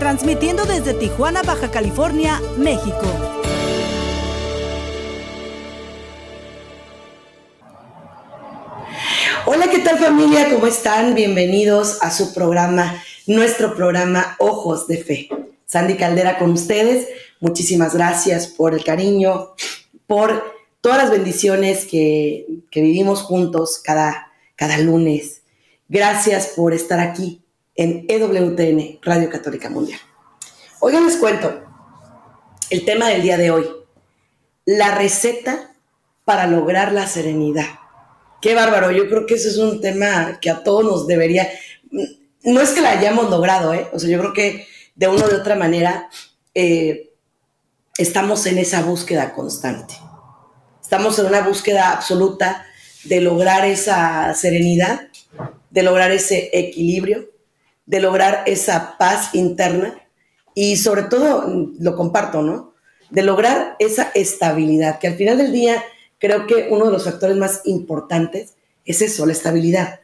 transmitiendo desde Tijuana, Baja California, México. Hola, ¿qué tal familia? ¿Cómo están? Bienvenidos a su programa, nuestro programa Ojos de Fe. Sandy Caldera con ustedes. Muchísimas gracias por el cariño, por todas las bendiciones que, vivimos juntos cada, cada lunes. Gracias por estar aquí en EWTN, Radio Católica Mundial. Oigan, les cuento el tema del día de hoy. La receta para lograr la serenidad. Qué bárbaro, yo creo que ese es un tema que a todos nos debería, no es que la hayamos logrado, ¿eh? o sea, yo creo que de una de otra manera eh, estamos en esa búsqueda constante. Estamos en una búsqueda absoluta de lograr esa serenidad, de lograr ese equilibrio, de lograr esa paz interna y sobre todo, lo comparto, ¿no? De lograr esa estabilidad, que al final del día creo que uno de los factores más importantes es eso, la estabilidad.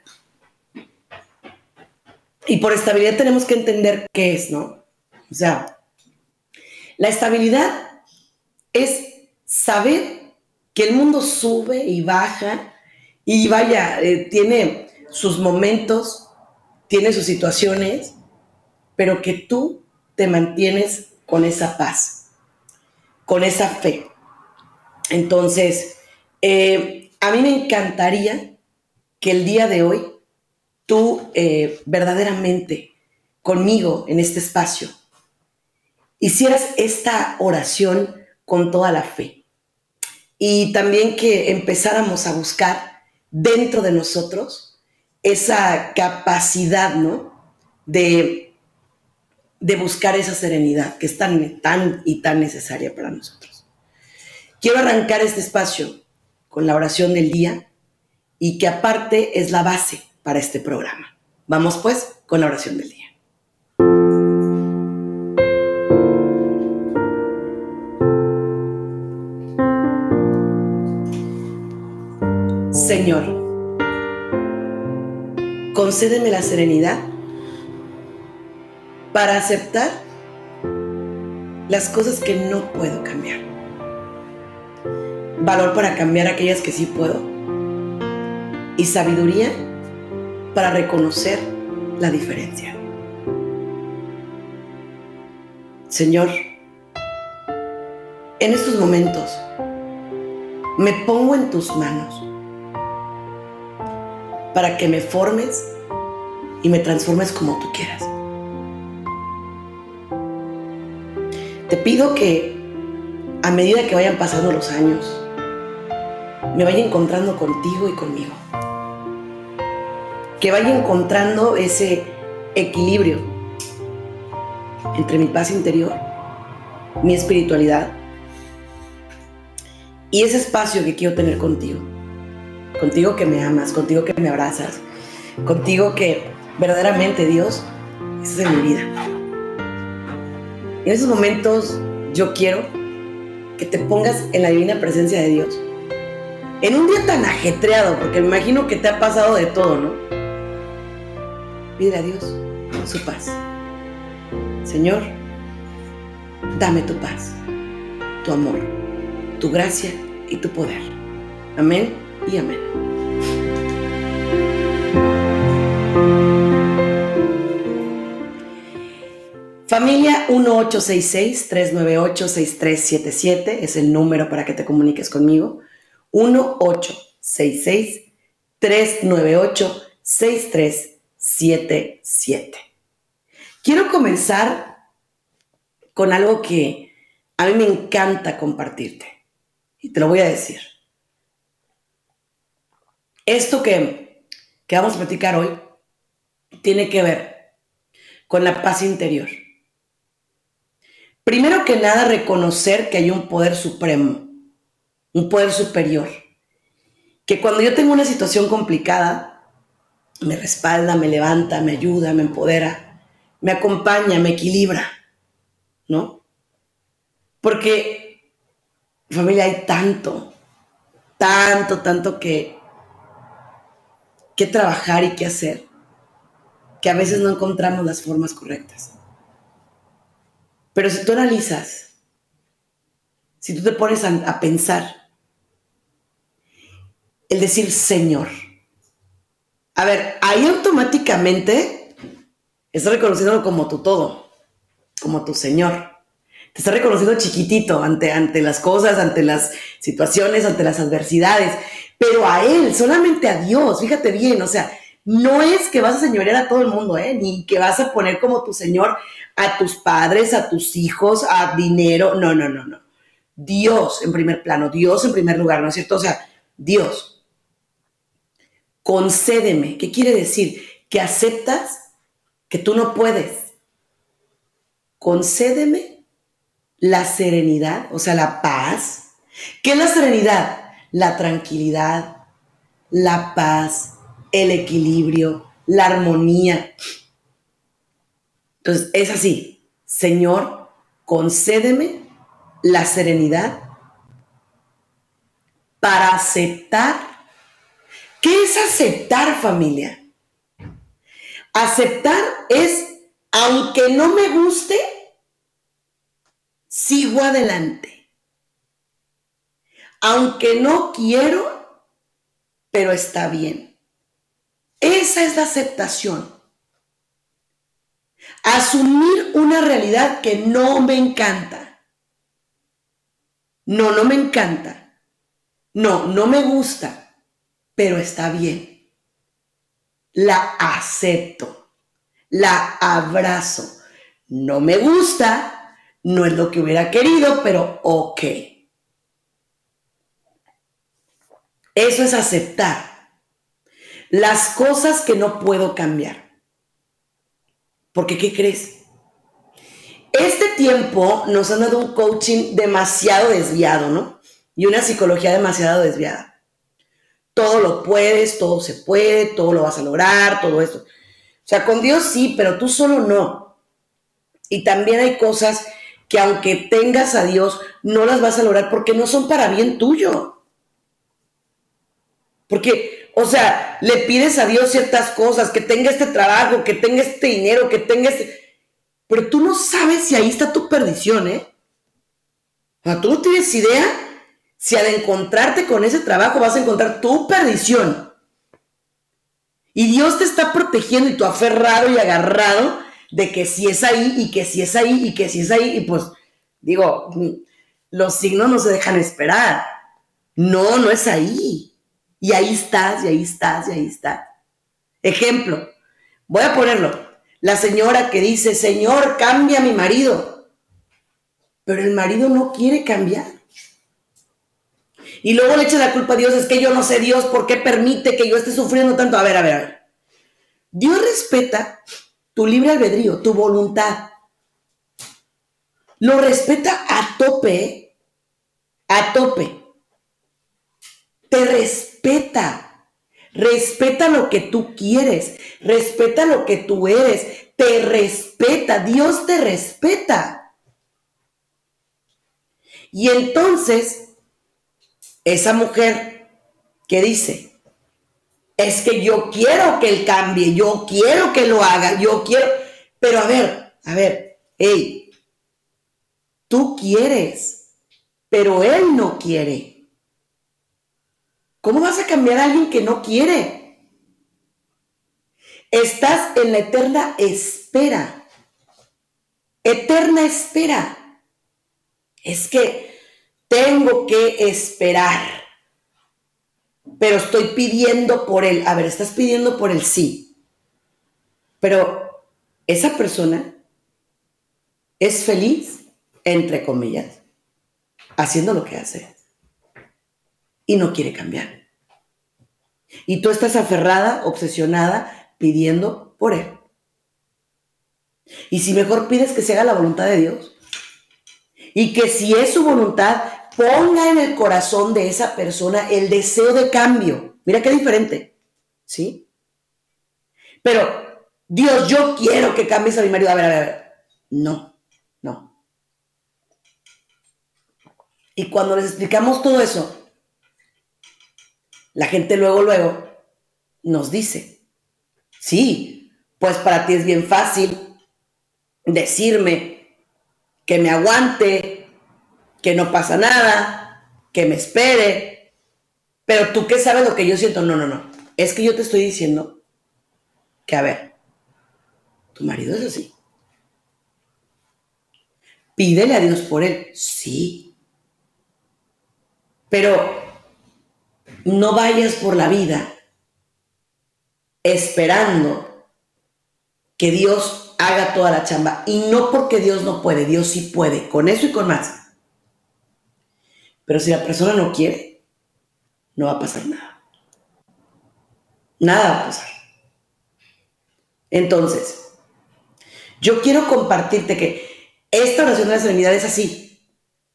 Y por estabilidad tenemos que entender qué es, ¿no? O sea, la estabilidad es saber que el mundo sube y baja y vaya, eh, tiene sus momentos, tiene sus situaciones, pero que tú te mantienes con esa paz, con esa fe. Entonces, eh, a mí me encantaría que el día de hoy tú eh, verdaderamente conmigo en este espacio hicieras esta oración con toda la fe y también que empezáramos a buscar dentro de nosotros esa capacidad, ¿no? De, de buscar esa serenidad que es tan, tan y tan necesaria para nosotros. Quiero arrancar este espacio con la oración del día y que aparte es la base para este programa. Vamos pues con la oración del día. Señor, concédeme la serenidad para aceptar las cosas que no puedo cambiar. Valor para cambiar aquellas que sí puedo. Y sabiduría para reconocer la diferencia. Señor, en estos momentos me pongo en tus manos para que me formes y me transformes como tú quieras. Te pido que a medida que vayan pasando los años, me vaya encontrando contigo y conmigo. Que vaya encontrando ese equilibrio entre mi paz interior, mi espiritualidad y ese espacio que quiero tener contigo contigo que me amas, contigo que me abrazas, contigo que verdaderamente Dios es en mi vida. En esos momentos yo quiero que te pongas en la divina presencia de Dios. En un día tan ajetreado, porque me imagino que te ha pasado de todo, ¿no? Pide a Dios su paz. Señor, dame tu paz, tu amor, tu gracia y tu poder. Amén y amén. Familia 1866-398-6377 es el número para que te comuniques conmigo. 1866-398-6377. Quiero comenzar con algo que a mí me encanta compartirte y te lo voy a decir. Esto que, que vamos a platicar hoy tiene que ver con la paz interior. Primero que nada, reconocer que hay un poder supremo, un poder superior, que cuando yo tengo una situación complicada, me respalda, me levanta, me ayuda, me empodera, me acompaña, me equilibra, ¿no? Porque, familia, hay tanto, tanto, tanto que, que trabajar y que hacer, que a veces no encontramos las formas correctas. Pero si tú analizas, si tú te pones a, pensar, el decir Señor, a ver, ahí automáticamente estás reconociéndolo como tu todo, como tu Señor. Te estás reconociendo chiquitito ante, ante las cosas, ante las situaciones, ante las adversidades. Pero a Él, solamente a Dios, fíjate bien, o sea, no es que vas a señorear a todo el mundo, ¿eh? ni que vas a poner como tu Señor a tus padres, a tus hijos, a dinero. No, no, no, no. Dios en primer plano, Dios en primer lugar, ¿no es cierto? O sea, Dios, concédeme. ¿Qué quiere decir? Que aceptas que tú no puedes. Concédeme la serenidad, o sea, la paz. ¿Qué es la serenidad? La tranquilidad, la paz, el equilibrio, la armonía. Entonces, es así, Señor, concédeme la serenidad para aceptar. ¿Qué es aceptar familia? Aceptar es, aunque no me guste, sigo adelante. Aunque no quiero, pero está bien. Esa es la aceptación. Asumir una realidad que no me encanta. No, no me encanta. No, no me gusta, pero está bien. La acepto. La abrazo. No me gusta, no es lo que hubiera querido, pero ok. Eso es aceptar las cosas que no puedo cambiar. Porque, ¿qué crees? Este tiempo nos han dado un coaching demasiado desviado, ¿no? Y una psicología demasiado desviada. Todo lo puedes, todo se puede, todo lo vas a lograr, todo eso. O sea, con Dios sí, pero tú solo no. Y también hay cosas que aunque tengas a Dios, no las vas a lograr porque no son para bien tuyo. Porque o sea, le pides a Dios ciertas cosas, que tenga este trabajo, que tenga este dinero, que tenga este... Pero tú no sabes si ahí está tu perdición, ¿eh? O tú no tienes idea si al encontrarte con ese trabajo vas a encontrar tu perdición. Y Dios te está protegiendo y tú aferrado y agarrado de que si es ahí y que si es ahí y que si es ahí. Y pues, digo, los signos no se dejan esperar. No, no es ahí. Y ahí estás, y ahí estás, y ahí estás. Ejemplo, voy a ponerlo. La señora que dice, Señor, cambia a mi marido. Pero el marido no quiere cambiar. Y luego le echa la culpa a Dios, es que yo no sé Dios, ¿por qué permite que yo esté sufriendo tanto? A ver, a ver, a ver. Dios respeta tu libre albedrío, tu voluntad. Lo respeta a tope, a tope. Te respeta respeta. Respeta lo que tú quieres, respeta lo que tú eres, te respeta, Dios te respeta. Y entonces, esa mujer que dice, es que yo quiero que él cambie, yo quiero que lo haga, yo quiero, pero a ver, a ver, hey, tú quieres, pero él no quiere. ¿Cómo vas a cambiar a alguien que no quiere? Estás en la eterna espera. Eterna espera. Es que tengo que esperar. Pero estoy pidiendo por él. A ver, estás pidiendo por el sí. Pero esa persona es feliz, entre comillas, haciendo lo que hace y no quiere cambiar. Y tú estás aferrada, obsesionada, pidiendo por él. Y si mejor pides que se haga la voluntad de Dios, y que si es su voluntad, ponga en el corazón de esa persona el deseo de cambio. Mira qué diferente, ¿sí? Pero, Dios, yo quiero que cambies a mi marido. A ver, a ver, a ver. No, no. Y cuando les explicamos todo eso, la gente luego, luego nos dice, sí, pues para ti es bien fácil decirme que me aguante, que no pasa nada, que me espere, pero tú qué sabes lo que yo siento. No, no, no. Es que yo te estoy diciendo que, a ver, tu marido es así. Pídele a Dios por él. Sí. Pero no vayas por la vida esperando que Dios haga toda la chamba. Y no porque Dios no puede, Dios sí puede, con eso y con más. Pero si la persona no quiere, no va a pasar nada. Nada va a pasar. Entonces, yo quiero compartirte que esta oración de la serenidad es así.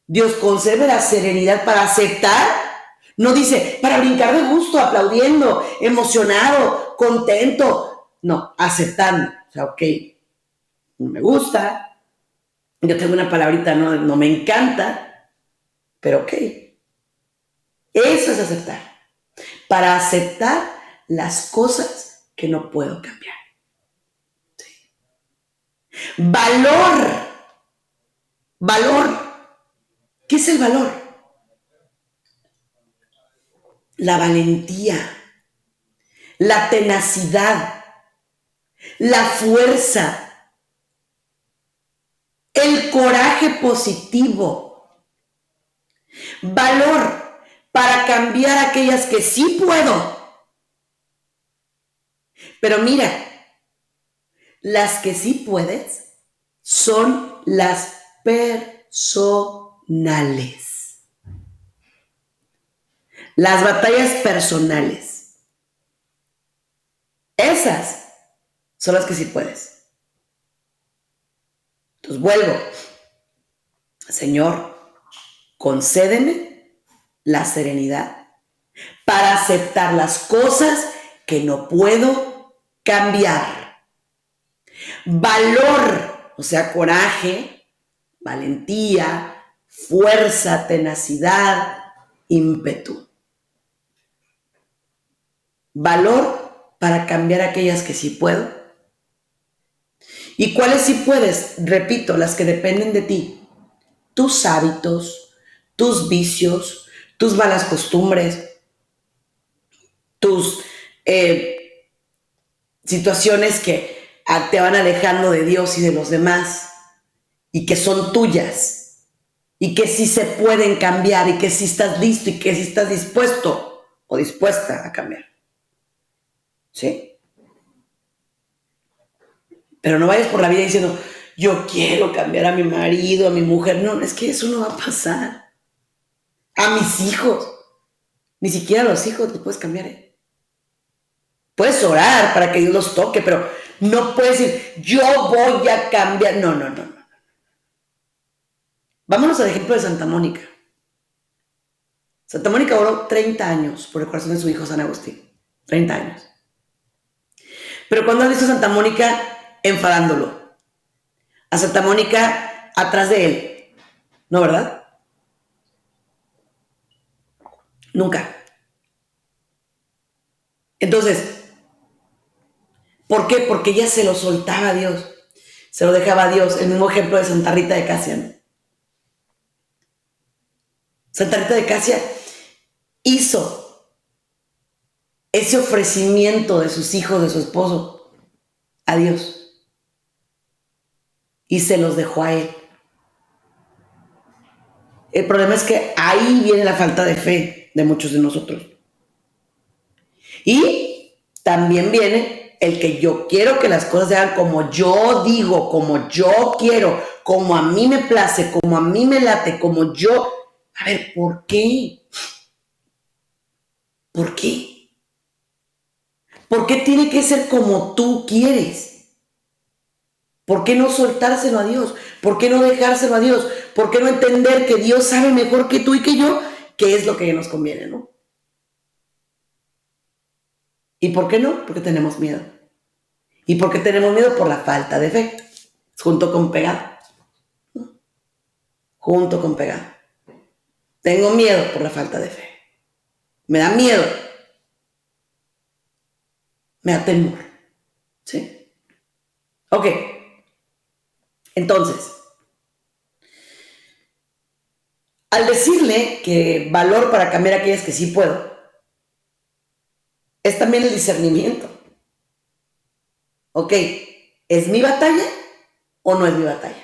Dios concede la serenidad para aceptar no dice para brincar de gusto, aplaudiendo, emocionado, contento. No, aceptando. O sea, ok, me gusta. Yo tengo una palabrita, no, no me encanta, pero ok. Eso es aceptar. Para aceptar las cosas que no puedo cambiar. Valor. Valor. ¿Qué es el valor? La valentía, la tenacidad, la fuerza, el coraje positivo, valor para cambiar aquellas que sí puedo. Pero mira, las que sí puedes son las personales. Las batallas personales. Esas son las que sí puedes. Entonces vuelvo. Señor, concédeme la serenidad para aceptar las cosas que no puedo cambiar. Valor, o sea, coraje, valentía, fuerza, tenacidad, ímpetu valor para cambiar aquellas que sí puedo. ¿Y cuáles sí puedes? Repito, las que dependen de ti. Tus hábitos, tus vicios, tus malas costumbres, tus eh, situaciones que te van alejando de Dios y de los demás y que son tuyas y que sí se pueden cambiar y que sí estás listo y que sí estás dispuesto o dispuesta a cambiar. ¿Sí? Pero no vayas por la vida diciendo, yo quiero cambiar a mi marido, a mi mujer. No, es que eso no va a pasar. A mis hijos. Ni siquiera a los hijos los puedes cambiar. ¿eh? Puedes orar para que Dios los toque, pero no puedes decir, yo voy a cambiar. No, no, no, no. Vámonos al ejemplo de Santa Mónica. Santa Mónica oró 30 años por el corazón de su hijo San Agustín. 30 años. Pero cuando has visto a Santa Mónica enfadándolo, a Santa Mónica atrás de él, ¿no, verdad? Nunca. Entonces, ¿por qué? Porque ella se lo soltaba a Dios, se lo dejaba a Dios. El mismo ejemplo de Santa Rita de Casia. Santa Rita de Casia hizo ese ofrecimiento de sus hijos, de su esposo, a Dios. Y se los dejó a él. El problema es que ahí viene la falta de fe de muchos de nosotros. Y también viene el que yo quiero que las cosas se hagan como yo digo, como yo quiero, como a mí me place, como a mí me late, como yo... A ver, ¿por qué? ¿Por qué? ¿Por qué tiene que ser como tú quieres? ¿Por qué no soltárselo a Dios? ¿Por qué no dejárselo a Dios? ¿Por qué no entender que Dios sabe mejor que tú y que yo qué es lo que nos conviene, ¿no? ¿Y por qué no? Porque tenemos miedo. ¿Y por qué tenemos miedo? Por la falta de fe. Junto con pegado. Junto con pegado. Tengo miedo por la falta de fe. Me da miedo. Me da temor. ¿Sí? Ok. Entonces, al decirle que valor para cambiar aquellas que sí puedo, es también el discernimiento. Ok, ¿es mi batalla o no es mi batalla?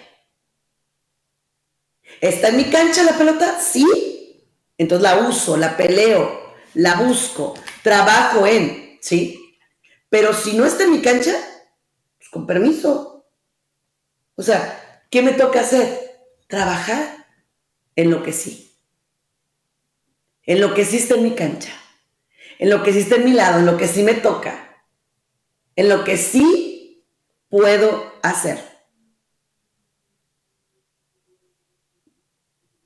¿Está en mi cancha la pelota? Sí. Entonces la uso, la peleo, la busco, trabajo en, ¿sí? Pero si no está en mi cancha, pues con permiso. O sea, ¿qué me toca hacer? Trabajar en lo que sí. En lo que sí está en mi cancha en lo que sí está en mi lado, en lo que sí me toca, en lo que sí puedo hacer.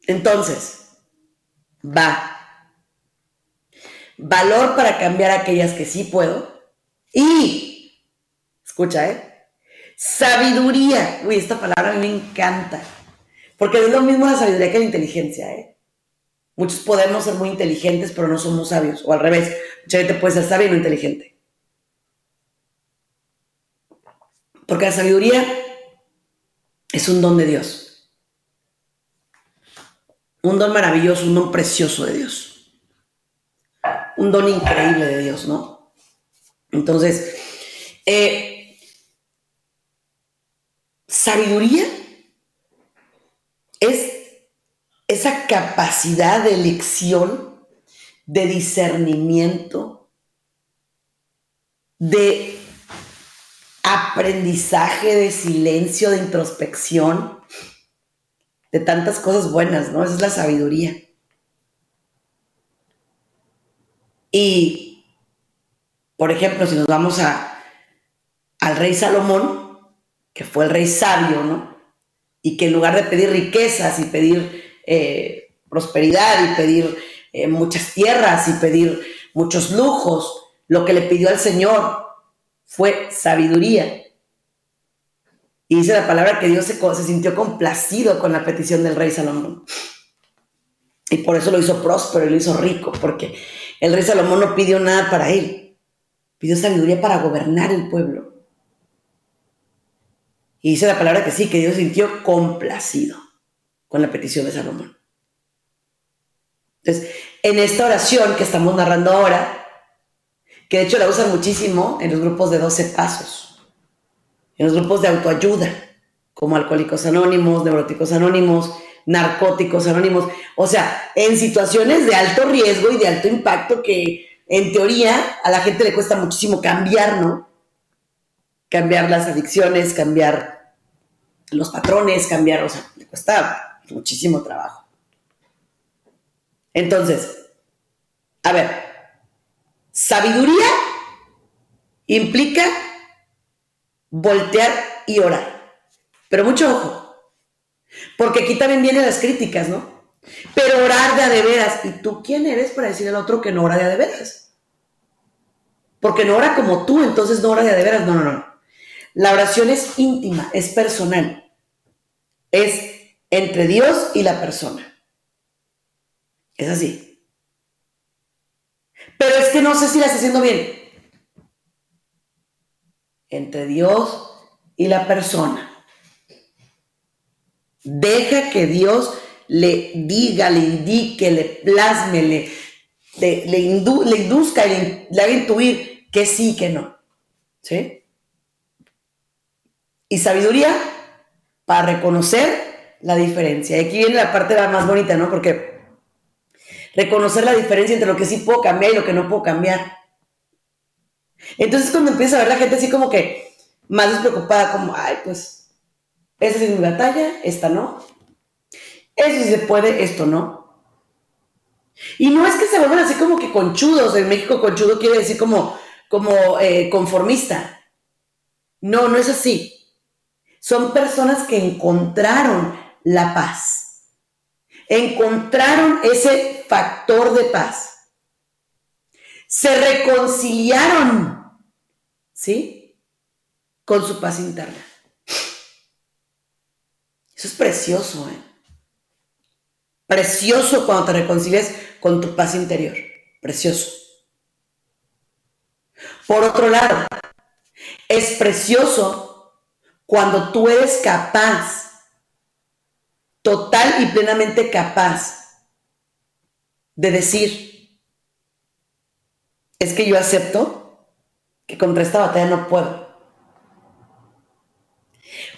Entonces, va. Valor para cambiar aquellas que sí puedo. Y, escucha, ¿eh? Sabiduría. Uy, esta palabra a mí me encanta. Porque es lo mismo la sabiduría que la inteligencia, ¿eh? Muchos podemos ser muy inteligentes, pero no somos sabios. O al revés, mucha gente puede ser sabia y no inteligente. Porque la sabiduría es un don de Dios. Un don maravilloso, un don precioso de Dios. Un don increíble de Dios, ¿no? Entonces, eh, sabiduría es esa capacidad de elección, de discernimiento, de aprendizaje, de silencio, de introspección, de tantas cosas buenas, ¿no? Esa es la sabiduría. Y, por ejemplo, si nos vamos a, al rey Salomón, que fue el rey sabio, ¿no? Y que en lugar de pedir riquezas y pedir eh, prosperidad y pedir eh, muchas tierras y pedir muchos lujos. Lo que le pidió al Señor fue sabiduría. Y dice la palabra que Dios se, se sintió complacido con la petición del rey Salomón. Y por eso lo hizo próspero y lo hizo rico, porque el rey Salomón no pidió nada para él, pidió sabiduría para gobernar el pueblo. Y dice la palabra que sí, que Dios sintió complacido con la petición de Salomón. Entonces, en esta oración que estamos narrando ahora, que de hecho la usan muchísimo en los grupos de 12 pasos, en los grupos de autoayuda, como Alcohólicos Anónimos, Neuróticos Anónimos, Narcóticos Anónimos, o sea, en situaciones de alto riesgo y de alto impacto que en teoría a la gente le cuesta muchísimo cambiar, ¿no? Cambiar las adicciones, cambiar los patrones, cambiar, o sea, le cuesta muchísimo trabajo. Entonces, a ver, sabiduría implica voltear y orar. Pero mucho ojo, porque aquí también vienen las críticas, ¿no? Pero orar de a de veras. ¿Y tú quién eres para decirle al otro que no ora de a de veras? Porque no ora como tú, entonces no ora de a de veras. No, no, no. La oración es íntima, es personal. Es entre Dios y la persona. Es así. Pero es que no sé si la está haciendo bien. Entre Dios y la persona. Deja que Dios le diga, le indique, le plasme, le, le, induzca, le, le haga intuir que sí, que no. ¿Sí? Y sabiduría para reconocer la diferencia. Y aquí viene la parte más bonita, ¿no? Porque reconocer la diferencia entre lo que sí puedo cambiar y lo que no puedo cambiar. Entonces cuando empieza a ver la gente así como que más despreocupada, como, ay, pues, esa es mi batalla, esta no. Eso sí se puede, esto no. Y no es que se vuelvan así como que conchudos. En México conchudo quiere decir como, como eh, conformista. No, no es así son personas que encontraron la paz. Encontraron ese factor de paz. Se reconciliaron, ¿sí? Con su paz interna. Eso es precioso, ¿eh? Precioso cuando te reconcilias con tu paz interior. Precioso. Por otro lado, es precioso cuando tú eres capaz, total y plenamente capaz, de decir, es que yo acepto que contra esta batalla no puedo.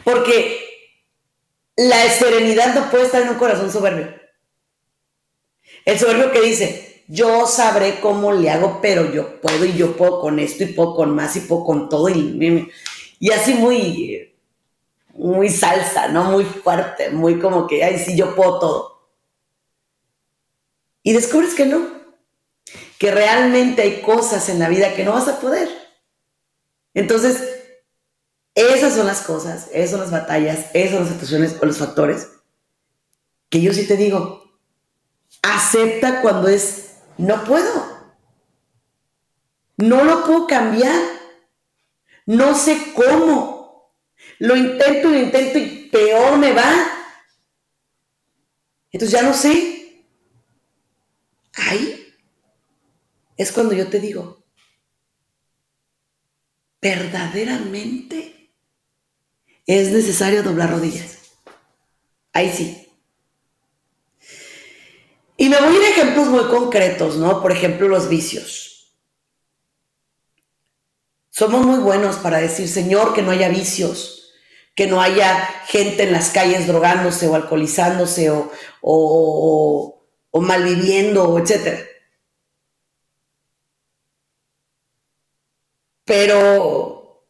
Porque la serenidad no puede estar en un corazón soberbio. El soberbio que dice, yo sabré cómo le hago, pero yo puedo y yo puedo con esto y puedo con más y puedo con todo y, y así muy, muy salsa, ¿no? Muy fuerte, muy como que, ay, sí, yo puedo todo. Y descubres que no, que realmente hay cosas en la vida que no vas a poder. Entonces, esas son las cosas, esas son las batallas, esas son las situaciones o los factores que yo sí te digo, acepta cuando es, no puedo. No lo puedo cambiar. No sé cómo. Lo intento lo intento y peor me va. Entonces ya no sé. Ahí es cuando yo te digo, verdaderamente es necesario doblar rodillas. Ahí sí. Y me voy a ir a ejemplos muy concretos, ¿no? Por ejemplo, los vicios. Somos muy buenos para decir, Señor, que no haya vicios, que no haya gente en las calles drogándose o alcoholizándose o, o, malviviendo, etc. Pero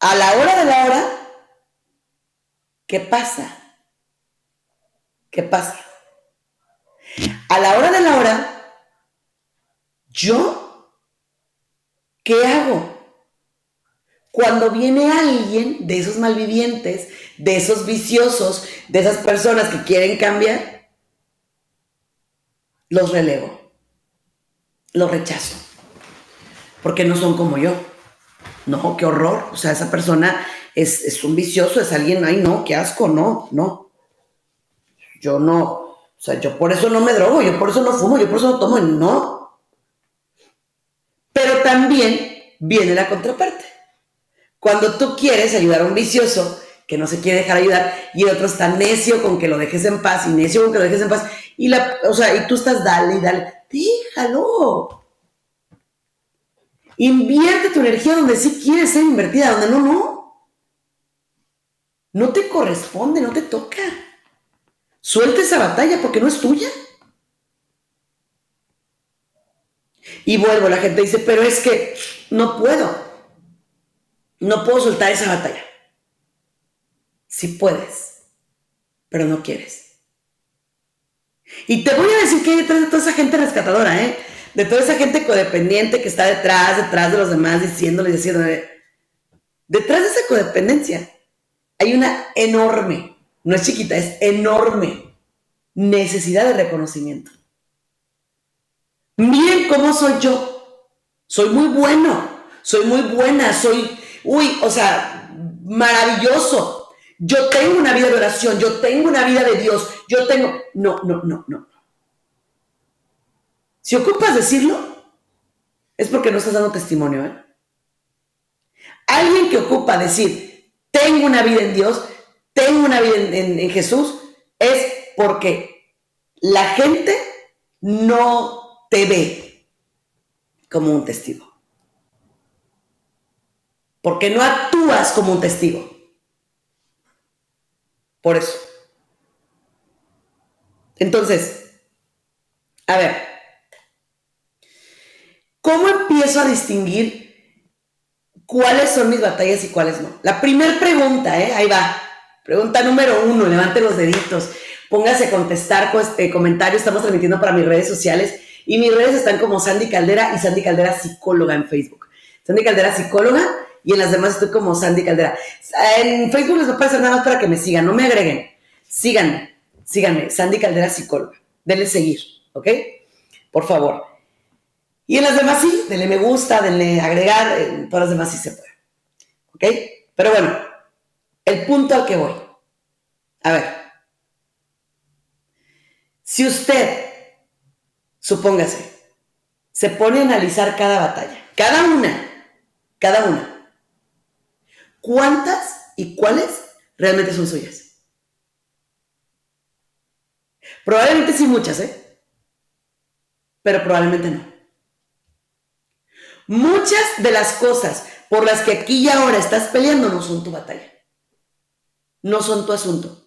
a la hora de la hora, ¿qué pasa? ¿Qué pasa? A la hora de la hora, ¿yo qué hago? Cuando viene alguien de esos malvivientes, de esos viciosos, de esas personas que quieren cambiar, los relevo, los rechazo, porque no son como yo. No, qué horror. O sea, esa persona es, es un vicioso, es alguien, ay, no, qué asco, no, no. Yo no, o sea, yo por eso no me drogo, yo por eso no fumo, yo por eso no tomo, no. Pero también viene la contraparte. Cuando tú quieres ayudar a un vicioso que no se quiere dejar ayudar y el otro está necio con que lo dejes en paz y necio con que lo dejes en paz y la, o sea, y tú estás dale y dale, déjalo. Invierte tu energía donde sí quieres ser invertida, donde no, no. No te corresponde, no te toca. Suelta esa batalla porque no es tuya. Y vuelvo, la gente dice, pero es que no puedo. No puedo soltar esa batalla. Sí puedes, pero no quieres. Y te voy a decir que hay detrás de toda esa gente rescatadora, ¿eh? De toda esa gente codependiente que está detrás, detrás de los demás, diciéndole diciéndole. Detrás de esa codependencia hay una enorme no es chiquita, es enorme necesidad de reconocimiento. Miren cómo soy yo. Soy muy bueno, soy muy buena, soy, uy, o sea, maravilloso. Yo tengo una vida de oración, yo tengo una vida de Dios, yo tengo... No, no, no, no. Si ocupas decirlo, es porque no estás dando testimonio. ¿eh? Alguien que ocupa decir, tengo una vida en Dios, tengo una vida en, Jesús es porque la gente no te ve como un testigo. Porque no actúas como un testigo. Por eso. Entonces, a ver, ¿cómo empiezo a distinguir cuáles son mis batallas y cuáles no? La primera pregunta, ¿eh? ahí va. Pregunta número uno, levante los deditos, póngase a contestar este comentarios, estamos transmitiendo para mis redes sociales y mis redes están como Sandy Caldera y Sandy Caldera Psicóloga en Facebook. Sandy Caldera Psicóloga y en las demás estoy como Sandy Caldera. En Facebook les voy a aparecer nada más para que me sigan, no me agreguen. Síganme, síganme, Sandy Caldera Psicóloga. Denle seguir, ¿ok? Por favor. Y en las demás sí, denle me gusta, denle agregar, todas las demás sí se puede. ¿Ok? Pero bueno, el punto al que voy. A ver. Si usted, supóngase, se pone a analizar cada batalla, cada una, cada una, ¿cuántas y cuáles realmente son suyas? Probablemente sí muchas, ¿eh? Pero probablemente no. Muchas de las cosas por las que aquí y ahora estás peleando no son tu batalla. No son tu asunto.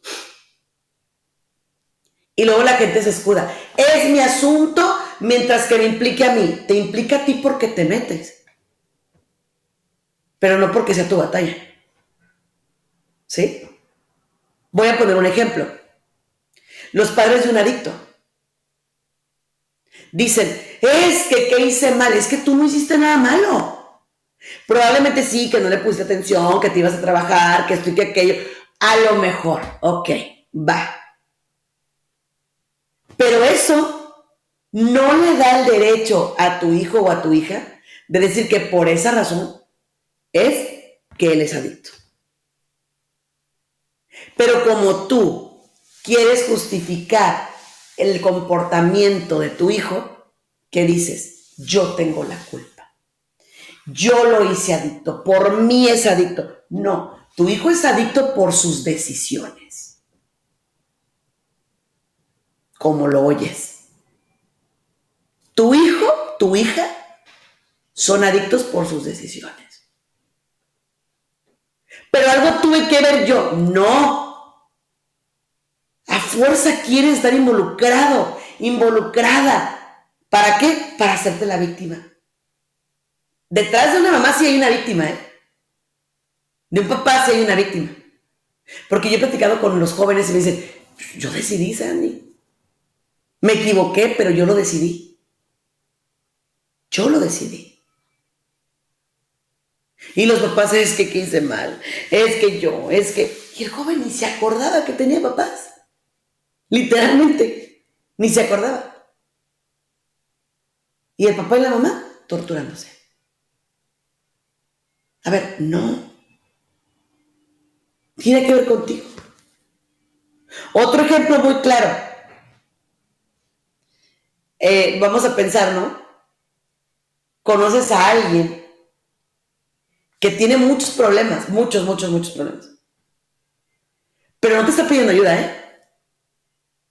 Y luego la gente se escuda. Es mi asunto mientras que me implique a mí. Te implica a ti porque te metes. Pero no porque sea tu batalla. ¿Sí? Voy a poner un ejemplo. Los padres de un adicto. Dicen, es que ¿qué hice mal? Es que tú no hiciste nada malo. Probablemente sí, que no le pusiste atención, que te ibas a trabajar, que esto y que aquello. A lo mejor, ok, va. Pero eso no le da el derecho a tu hijo o a tu hija de decir que por esa razón es que él es adicto. Pero como tú quieres justificar el comportamiento de tu hijo, ¿qué dices? Yo tengo la culpa yo lo hice adicto, por mí es adicto. No, tu hijo es adicto por sus decisiones. Como lo oyes. Tu hijo, tu hija, son adictos por sus decisiones. Pero algo tuve que ver yo. No. A fuerza quieres estar involucrado, involucrada. ¿Para qué? Para hacerte la víctima. Detrás de una mamá sí hay una víctima, ¿eh? De un papá sí hay una víctima. Porque yo he platicado con los jóvenes y me dicen, yo decidí, Sandy. Me equivoqué, pero yo lo decidí. Yo lo decidí. Y los papás es que hice mal, es que yo, es que... Y el joven ni se acordaba que tenía papás. Literalmente, ni se acordaba. Y el papá y la mamá torturándose. A ver, no. Tiene que ver contigo. Otro ejemplo muy claro. Eh, vamos a pensar, ¿no? Conoces a alguien que tiene muchos problemas, muchos, muchos, muchos problemas. Pero no te está pidiendo ayuda, ¿eh?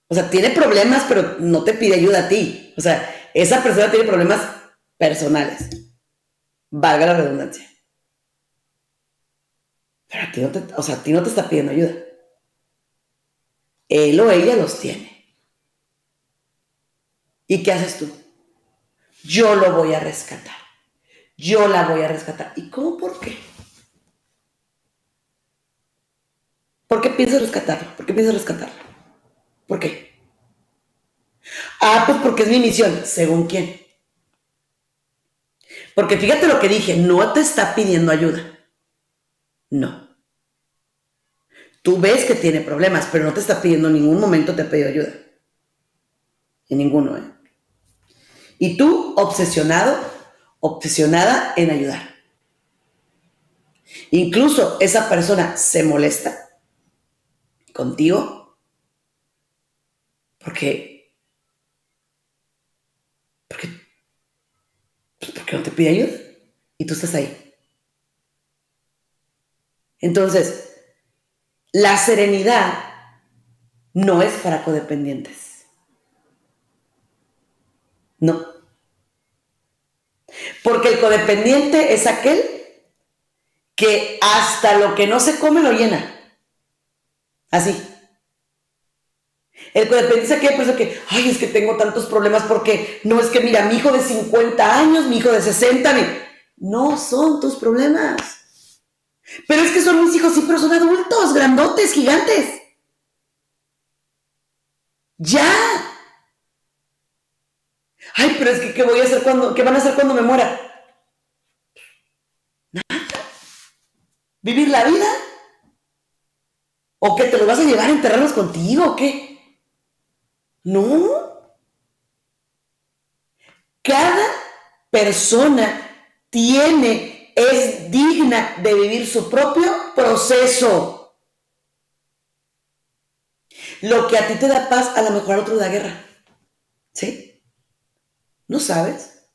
O sea, tiene problemas, pero no te pide ayuda a ti. O sea, esa persona tiene problemas personales. Valga la redundancia. Pero a ti no te, o sea, a ti no te está pidiendo ayuda. Él o ella los tiene. ¿Y qué haces tú? Yo lo voy a rescatar. Yo la voy a rescatar. ¿Y cómo? ¿Por qué? ¿Por qué piensas rescatarlo? ¿Por qué piensas rescatarlo? ¿Por qué? Ah, pues porque es mi misión. ¿Según quién? Porque fíjate lo que dije, no te está pidiendo ayuda. No. Tú ves que tiene problemas, pero no te está pidiendo en ningún momento te ha pedido ayuda. En ninguno, ¿eh? Y tú, obsesionado, obsesionada en ayudar. Incluso esa persona se molesta contigo porque, porque, pues, porque no te pide ayuda y tú estás ahí. Entonces, la serenidad no es para codependientes. No. Porque el codependiente es aquel que hasta lo que no se come lo llena. Así. El codependiente es aquel persona que, ay, es que tengo tantos problemas porque no es que, mira, mi hijo de 50 años, mi hijo de 60, no son tus problemas. Pero es que son mis hijos, sí, pero son adultos, grandotes, gigantes. Ya. Ay, pero es que ¿qué voy a hacer cuando, qué van a hacer cuando me muera? Nada. vivir la vida? ¿O que te lo vas a llevar a enterrarlos contigo o qué? No. Cada persona tiene, es digna de vivir su propio proceso. Lo que a ti te da paz, a lo mejor a otro da guerra. ¿Sí? ¿No sabes?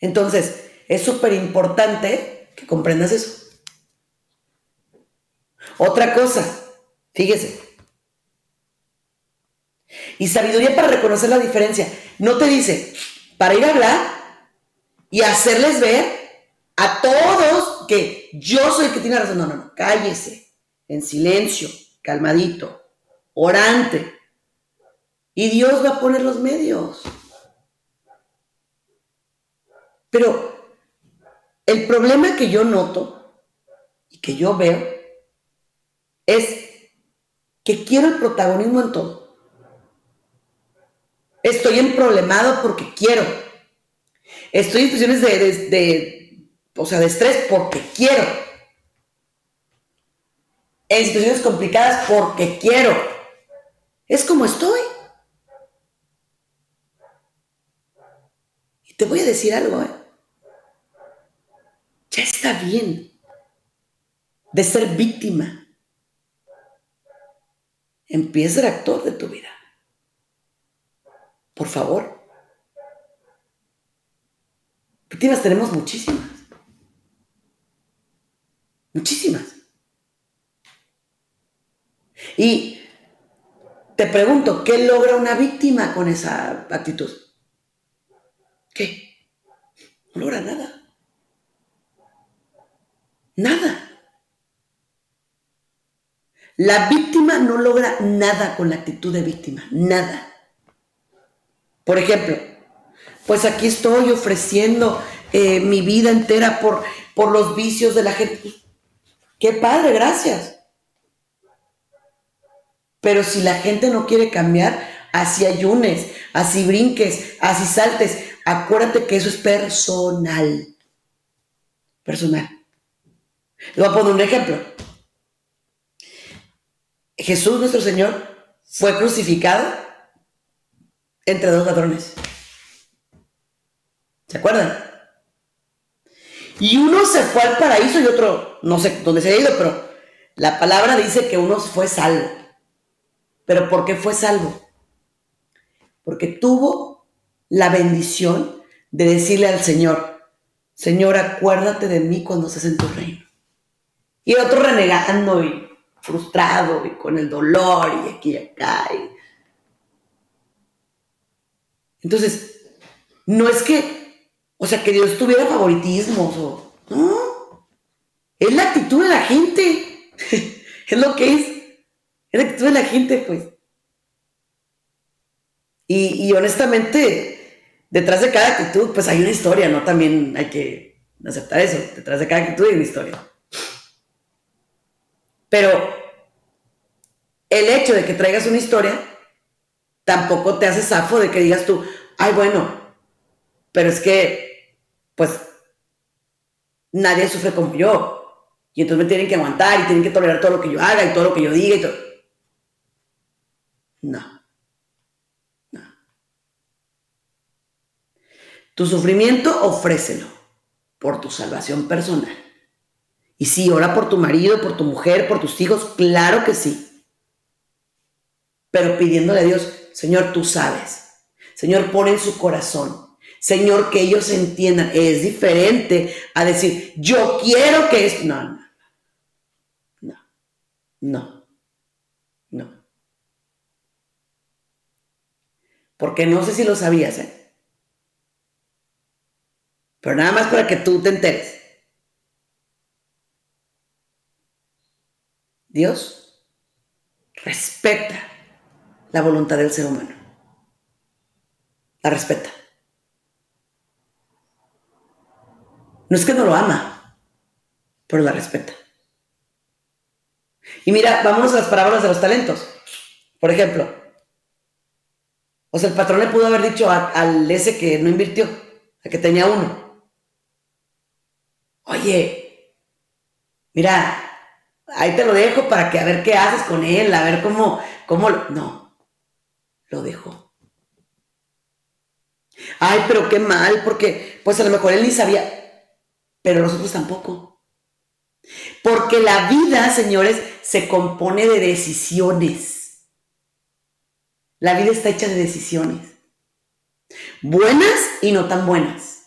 Entonces, es súper importante que comprendas eso. Otra cosa, fíjese. Y sabiduría para reconocer la diferencia. No te dice, para ir a hablar y hacerles ver a todos que yo soy el que tiene razón. No, no, no, cállese, en silencio, calmadito, orante. Y Dios va a poner los medios. Pero el problema que yo noto y que yo veo es que quiero el protagonismo en todo. Estoy emproblemado porque quiero. Estoy en situaciones de, o sea, de estrés porque quiero. En situaciones complicadas porque quiero. Es como estoy. Y te voy a decir algo, ¿eh? Ya está bien de ser víctima. Empieza a ser actor de tu vida. Por favor. Víctimas tenemos muchísimas. Muchísimas. Y te pregunto, ¿qué logra una víctima con esa actitud? ¿Qué? No logra nada. Nada. La víctima no logra nada con la actitud de víctima, nada. Por ejemplo, pues aquí estoy ofreciendo eh, mi vida entera por, por los vicios de la gente. Qué padre, gracias. Pero si la gente no quiere cambiar, así ayunes, así brinques, así saltes, acuérdate que eso es personal. Personal. Le voy a poner un ejemplo. Jesús nuestro Señor fue crucificado entre dos ladrones. ¿Se acuerdan? Y uno se fue al paraíso y otro, no sé dónde se ha ido, pero la palabra dice que uno fue salvo. ¿Pero por qué fue salvo? Porque tuvo la bendición de decirle al Señor, Señor, acuérdate de mí cuando estés en tu reino. Y otro renegando y frustrado y con el dolor y aquí y acá. Entonces, no es que, o sea, que Dios tuviera favoritismos o, no, es la actitud de la gente, es lo que es, es la actitud de la gente, pues. Y, y honestamente, detrás de cada actitud, pues hay una historia, ¿no? También hay que aceptar eso, detrás de cada actitud hay una historia. Pero el hecho de que traigas una historia tampoco te hace zafo de que digas tú, ay, bueno, pero es que, pues, nadie sufre como yo. Y entonces me tienen que aguantar y tienen que tolerar todo lo que yo haga y todo lo que yo diga y todo. No. No. Tu sufrimiento, ofrécelo por tu salvación personal. Y sí, ora por tu marido, por tu mujer, por tus hijos, claro que sí. Pero pidiéndole a Dios, Señor, tú sabes. Señor, pon en su corazón. Señor, que ellos entiendan. Es diferente a decir, yo quiero que es... No, no, no, no, no. Porque no sé si lo sabías, ¿eh? Pero nada más para que tú te enteres. Dios respeta la voluntad del ser humano. La respeta. No es que no lo ama, pero la respeta. Y mira, vámonos a las parábolas de los talentos. Por ejemplo, o sea, el patrón le pudo haber dicho al ese que no invirtió, a que tenía uno. Oye, mira, ahí te lo dejo para que a ver qué haces con él, a ver cómo, cómo, no, lo dejó. Ay, pero qué mal, porque pues a lo mejor él ni sabía, pero nosotros tampoco. Porque la vida, señores, se compone de decisiones. La vida está hecha de decisiones. Buenas y no tan buenas.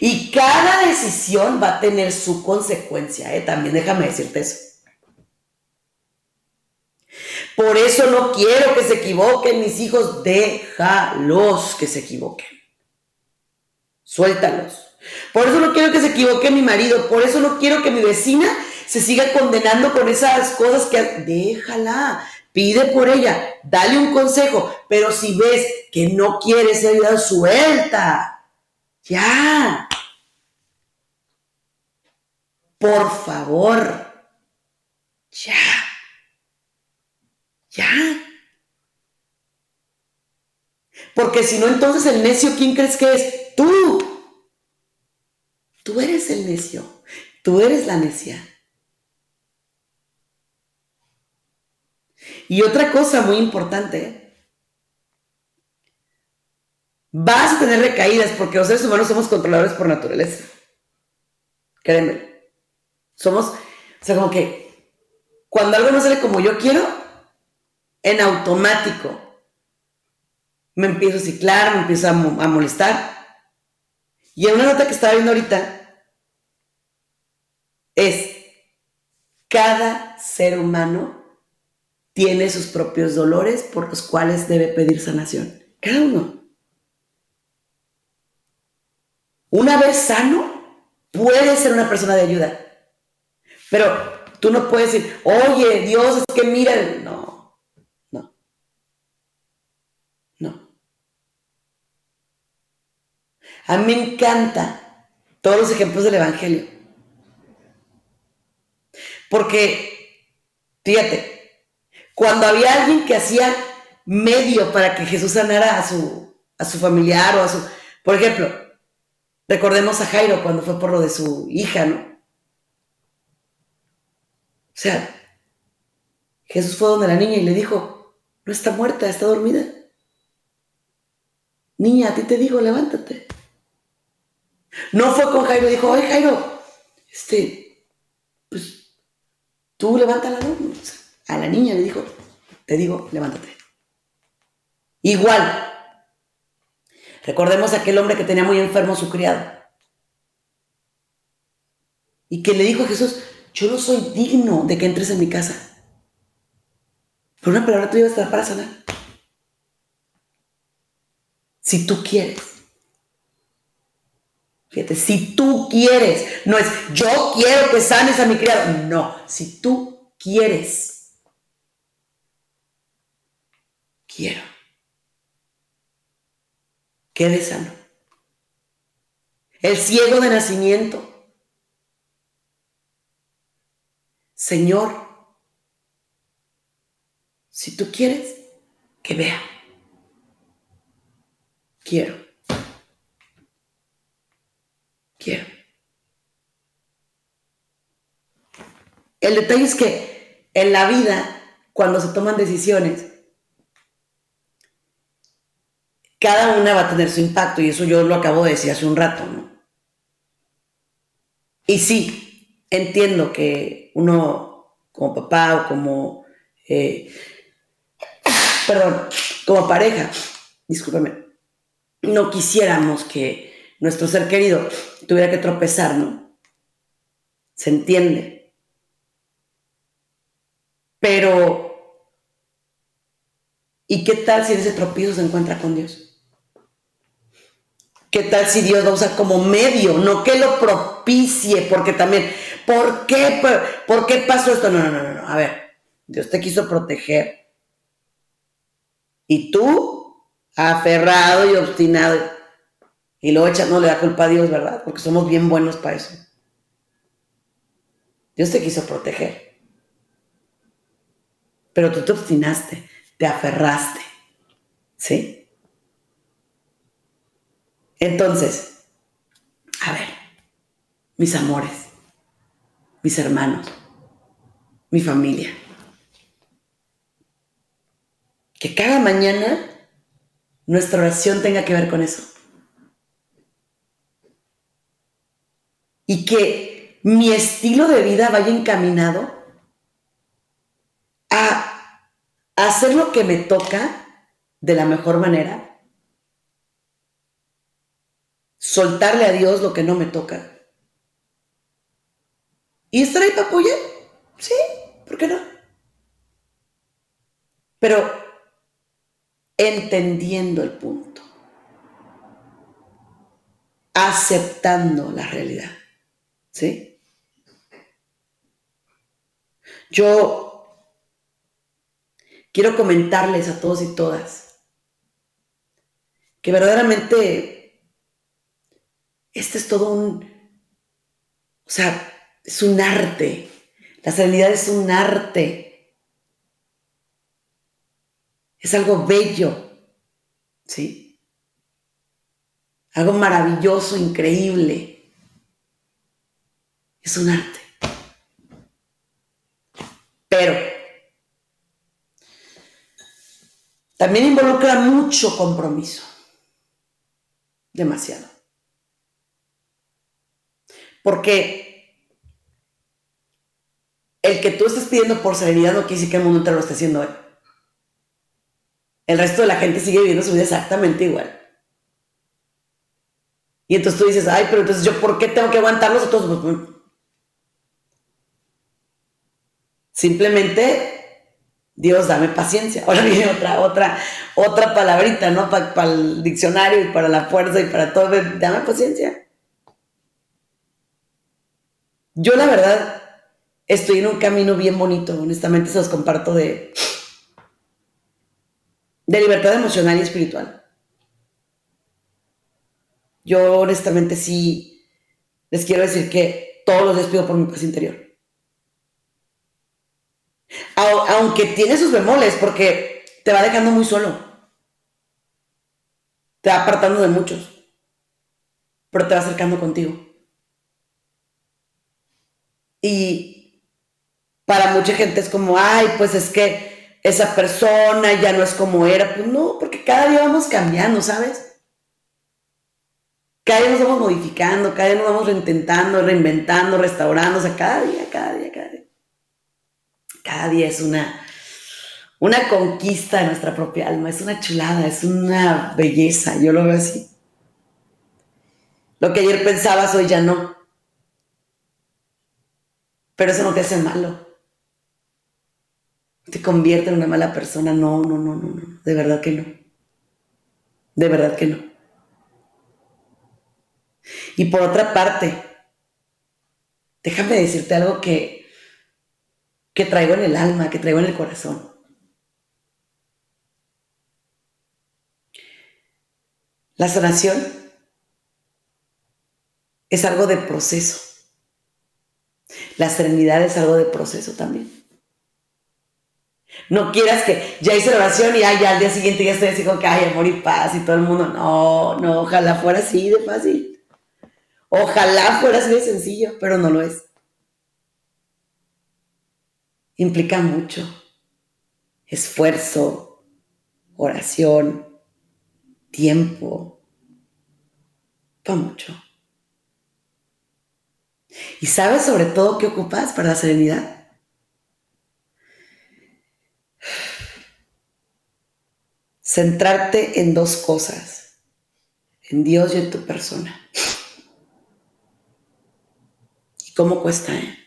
Y cada decisión va a tener su consecuencia, ¿eh? también déjame decirte eso. Por eso no quiero que se equivoquen mis hijos, déjalos que se equivoquen. Suéltalos. Por eso no quiero que se equivoque mi marido, por eso no quiero que mi vecina se siga condenando con esas cosas que... Déjala, pide por ella, dale un consejo, pero si ves que no quiere ser suelta. Ya. Por favor. Ya. Ya. Porque si no, entonces el necio, ¿quién crees que es? Tú. Tú eres el necio. Tú eres la necia. Y otra cosa muy importante, Vas a tener recaídas porque los seres humanos somos controladores por naturaleza. Créeme. Somos, o sea, como que cuando algo no sale como yo quiero, en automático me empiezo a ciclar, me empiezo a, molestar. Y en una nota que estaba viendo ahorita es, cada ser humano tiene sus propios dolores por los cuales debe pedir sanación. Cada uno. Una vez sano, puedes ser una persona de ayuda. Pero tú no puedes decir, oye, Dios, es que mira, no, no, no. A mí me encanta todos los ejemplos del Evangelio. Porque, fíjate, cuando había alguien que hacía medio para que Jesús sanara a su, a su familiar o a su... Por ejemplo, Recordemos a Jairo cuando fue por lo de su hija, ¿no? O sea, Jesús fue donde la niña y le dijo, no está muerta, está dormida. Niña, a ti te digo, levántate. No fue con Jairo dijo, oye Jairo, este, tú levántala, ¿no? A la niña le dijo, te digo, levántate. Igual, Recordemos aquel hombre que tenía muy enfermo a su criado. Y que le dijo a Jesús, yo no soy digno de que entres en mi casa. Pero una palabra tuya va a estar para sanar. Si tú quieres. Fíjate, si tú quieres. No es yo quiero que sanes a mi criado. No, si tú quieres. Quiero quede sano. El ciego de nacimiento. Señor, si tú quieres, que vea. Quiero. El detalle es que en la vida, cuando se toman decisiones, cada una va a tener su impacto y eso yo lo acabo de decir hace un rato, ¿no? Y sí, entiendo que uno como papá o como, eh, perdón, como pareja, discúlpame, no quisiéramos que nuestro ser querido tuviera que tropezar, ¿no? Se entiende. Pero, ¿y qué tal si ese tropiezo se encuentra con Dios? ¿Qué tal si Dios lo usa como medio? No que lo propicie, porque también, ¿por qué, por, qué pasó esto? No, no, no, no, a ver, Dios te quiso proteger. Y tú, aferrado y obstinado, y luego echa, no le da culpa a Dios, ¿verdad? Porque somos bien buenos para eso. Dios te quiso proteger. Pero tú te obstinaste, te aferraste. ¿Sí? Entonces, a ver, mis amores, mis hermanos, mi familia. Que cada mañana nuestra oración tenga que ver con eso. Y que mi estilo de vida vaya encaminado a hacer lo que me toca de la mejor manera. Soltarle a Dios lo que no me toca. ¿Y estar ahí para apoyar? Sí, ¿por qué no? Pero entendiendo el punto, aceptando la realidad, ¿sí? Yo quiero comentarles a todos y todas que verdaderamente este es todo un, o sea, es un arte. La serenidad es un arte. Es algo bello. ¿Sí? Algo maravilloso, increíble. Es un arte. Pero también involucra mucho compromiso. Demasiado. Porque el que tú estés pidiendo por serenidad no quiere decir que el mundo entero lo esté haciendo hoy. El resto de la gente sigue viviendo su vida exactamente igual. Y entonces tú dices, ay, pero entonces yo, ¿por qué tengo que aguantarlos a todos? Pues, pues, simplemente, Dios, dame paciencia. Ahora viene otra, otra, otra palabrita, ¿no? Para el diccionario y para la fuerza y para todo. Dame paciencia. Yo la verdad estoy en un camino bien bonito, honestamente se los comparto de, de libertad emocional y espiritual. Yo honestamente sí les quiero decir que todos los días pido por mi paz interior. Aunque tiene sus bemoles, porque te va dejando muy solo. Te va apartando de muchos. Pero te va acercando contigo. Y para mucha gente es como, ay, pues es que esa persona ya no es como era. Pues no, porque cada día vamos cambiando, ¿sabes? Cada día nos vamos modificando, cada día nos vamos reintentando, reinventando, restaurando, o sea, cada día, cada día, cada día. Cada día es una, una conquista de nuestra propia alma, es una chulada, es una belleza, yo lo veo así. Lo que ayer pensabas hoy ya no. Pero eso no te hace malo te convierte en una mala persona. No, no, no, no, no. De verdad que no. De verdad que no. Y por otra parte, déjame decirte algo que, que traigo en el alma, que traigo en el corazón. La sanación es algo de proceso. La serenidad es algo de proceso también. No quieras que ya hice la oración y ya al día siguiente ya estoy así que, ay, amor y paz y todo el mundo. No, no, ojalá fuera así de fácil. Ojalá fuera así de sencillo, pero no lo es. Implica mucho. Esfuerzo, oración, tiempo. Va mucho. ¿Y sabes sobre todo qué ocupas para la serenidad? centrarte en dos cosas, en Dios y en tu persona. ¿Y cómo cuesta? Eh?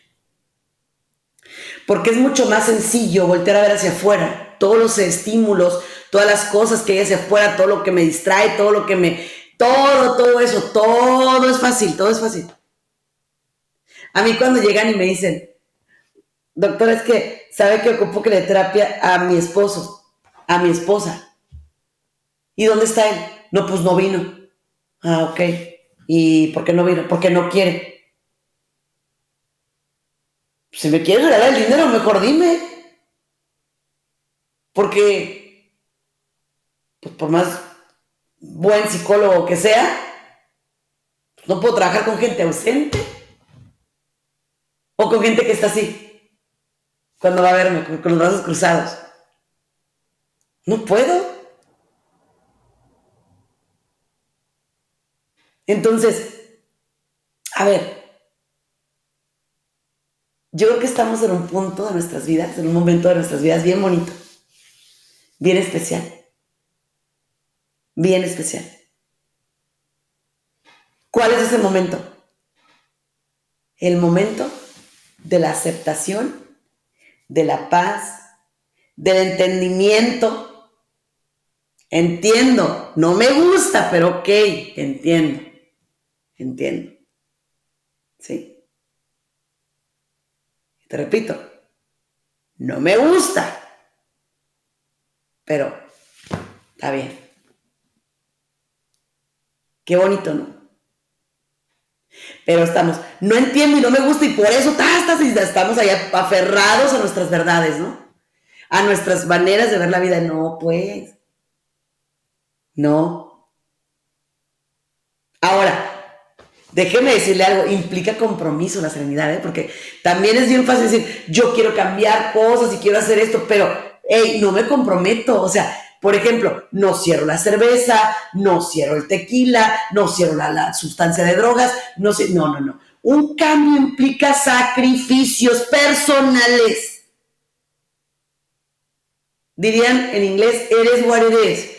Porque es mucho más sencillo voltear a ver hacia afuera, todos los estímulos, todas las cosas que hay hacia afuera, todo lo que me distrae, todo lo que me... Todo, todo eso, todo es fácil, todo es fácil. A mí cuando llegan y me dicen, doctor, es que sabe que ocupo que terapia a mi esposo, a mi esposa. ¿Y dónde está él? No, pues no vino. Ah, ok. ¿Y por qué no vino? Porque no quiere. Si me quieres regalar el dinero, mejor dime. Porque, pues por más buen psicólogo que sea, no puedo trabajar con gente ausente. O con gente que está así, cuando va a verme, con los brazos cruzados. No puedo. Entonces, a ver, yo creo que estamos en un punto de nuestras vidas, en un momento de nuestras vidas bien bonito, bien especial, bien especial. ¿Cuál es ese momento? El momento de la aceptación, de la paz, del entendimiento. Entiendo, no me gusta, pero ok, entiendo, entiendo. ¿Sí? Te repito, no me gusta, pero está bien. Qué bonito, ¿no? Pero estamos, no entiendo y no me gusta y por eso estamos allá aferrados a nuestras verdades, ¿no? A nuestras maneras de ver la vida. No, pues. No. Ahora, Déjeme decirle algo, implica compromiso la serenidad, ¿eh? porque también es bien fácil decir, yo quiero cambiar cosas y quiero hacer esto, pero, hey, no me comprometo. O sea, por ejemplo, no cierro la cerveza, no cierro el tequila, no cierro la, sustancia de drogas, no sé, no, no, no. Un cambio implica sacrificios personales. Dirían en inglés, eres what it is.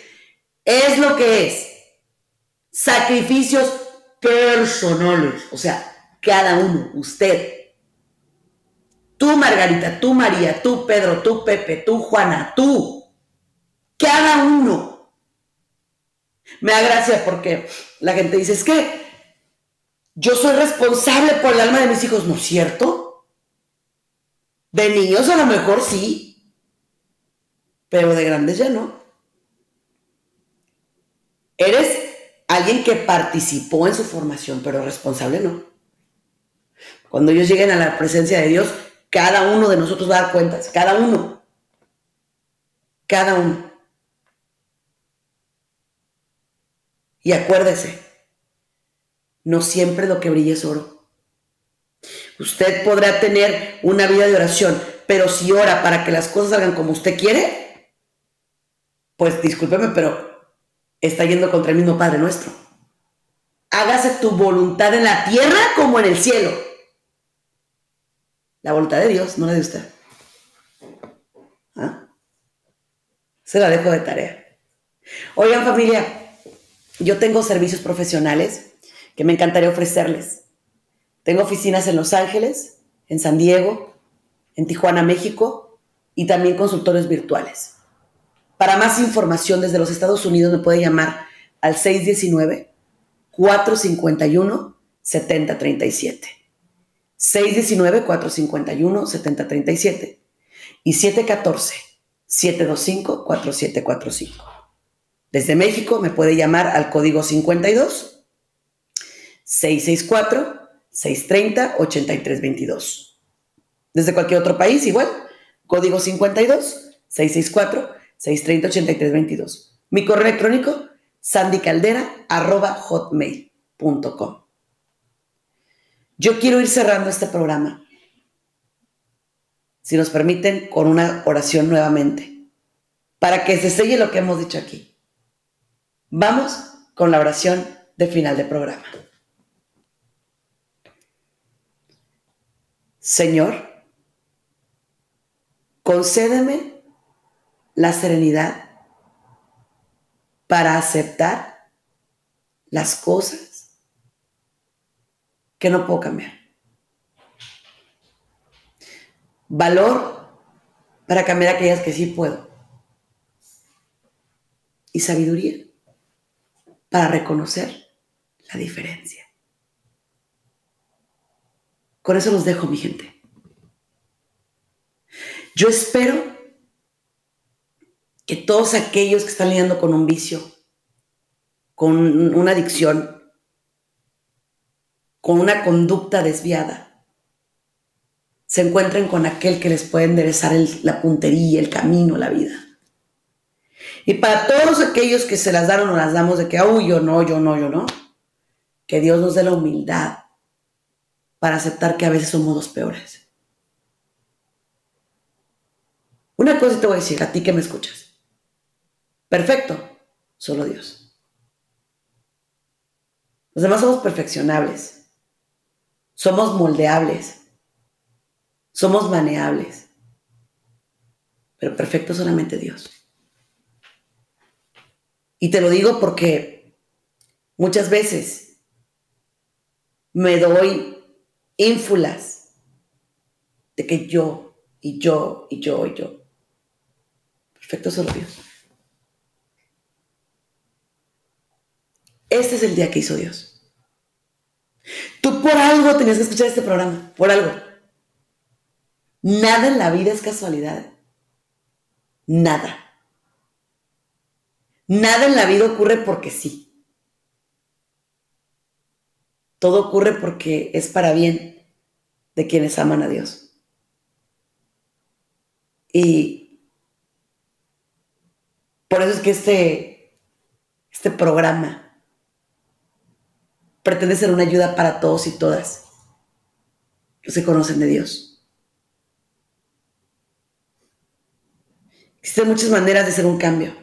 Es lo que es. Sacrificios personales, o sea, cada uno, usted. Tú, Margarita, tú, María, tú, Pedro, tú, Pepe, tú, Juana, tú. Cada uno. Me da gracia porque la gente dice, es que yo soy responsable por el alma de mis hijos, ¿no es cierto? De niños a lo mejor sí, pero de grandes ya no. Eres alguien que participó en su formación, pero responsable no. Cuando ellos lleguen a la presencia de Dios, cada uno de nosotros va a dar cuentas, cada uno. Cada uno. Y acuérdese, no siempre lo que brilla es oro. Usted podrá tener una vida de oración, pero si ora para que las cosas salgan como usted quiere, pues discúlpeme, pero está yendo contra el mismo Padre nuestro. Hágase tu voluntad en la tierra como en el cielo. La voluntad de Dios, no la de usted. ¿Ah? Se la dejo de tarea. Oigan familia, yo tengo servicios profesionales que me encantaría ofrecerles. Tengo oficinas en Los Ángeles, en San Diego, en Tijuana, México y también consultorios virtuales. Para más información desde los Estados Unidos me puede llamar al 619-451-7037. 619-451-7037 y 714-725-4745. Desde México me puede llamar al código 52 664 630 8322. Desde cualquier otro país igual, código 52 664 630-8322. Mi correo electrónico, sandycaldera.hotmail.com. Yo quiero ir cerrando este programa, si nos permiten, con una oración nuevamente, para que se selle lo que hemos dicho aquí. Vamos con la oración de final de programa. Señor, concédeme la serenidad para aceptar las cosas que no puedo cambiar. Valor para cambiar aquellas que sí puedo. Y sabiduría para reconocer la diferencia. Con eso los dejo, mi gente. Yo espero que todos aquellos que están lidiando con un vicio, con una adicción, con una conducta desviada, se encuentren con aquel que les puede enderezar la puntería, el camino, la vida. Y para todos aquellos que se las dan o las damos de que, uy, yo no, yo no, yo no, que Dios nos dé la humildad para aceptar que a veces somos los peores. Una cosa te voy a decir, a ti que me escuchas. Perfecto, solo Dios. Los demás somos perfeccionables. Somos moldeables. Somos maneables. Pero perfecto solamente Dios. Y te lo digo porque muchas veces me doy ínfulas de que yo y yo y yo y yo. Perfecto solo Dios. Este es el día que hizo Dios. Tú por algo tenías que escuchar este programa, por algo. Nada en la vida es casualidad. Nada. Nada en la vida ocurre porque sí. Todo ocurre porque es para bien de quienes aman a Dios. Y por eso es que este, este programa pretende ser una ayuda para todos y todas que se conocen de Dios. Existen muchas maneras de hacer un cambio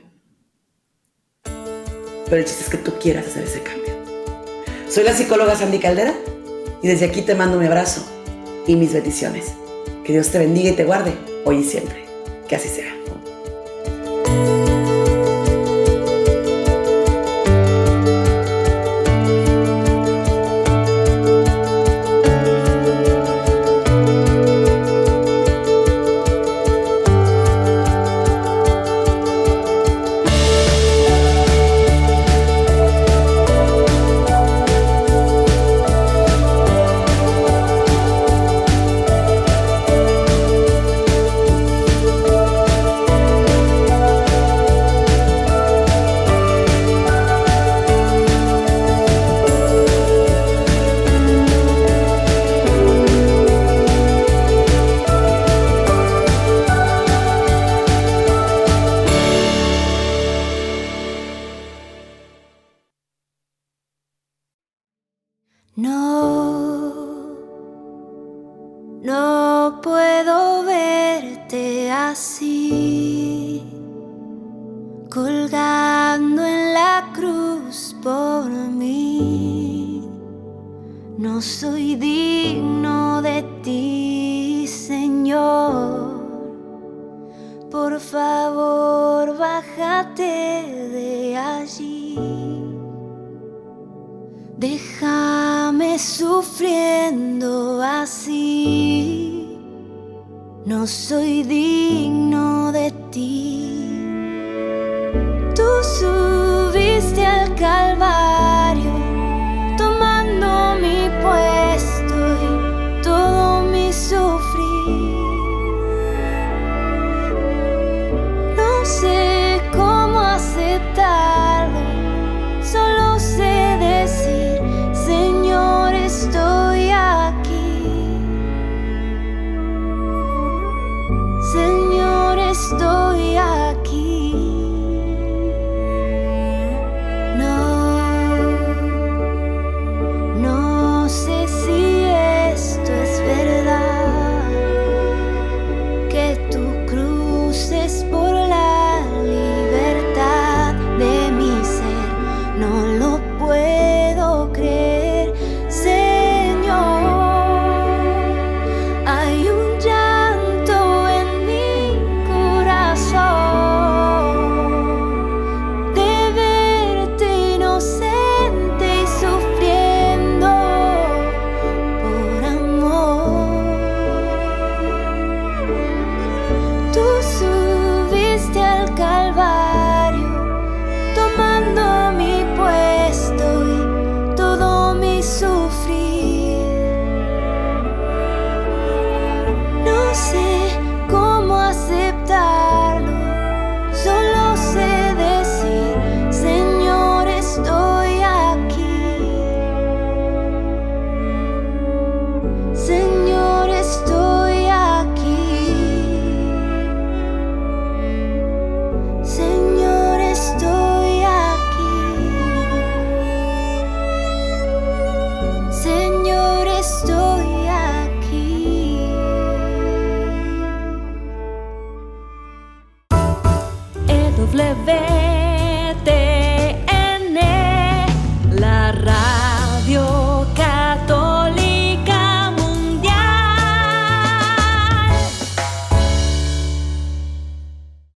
pero el chiste es que tú quieras hacer ese cambio. Soy la psicóloga Sandy Caldera y desde aquí te mando mi abrazo y mis bendiciones. Que Dios te bendiga y te guarde hoy y siempre. Que así sea.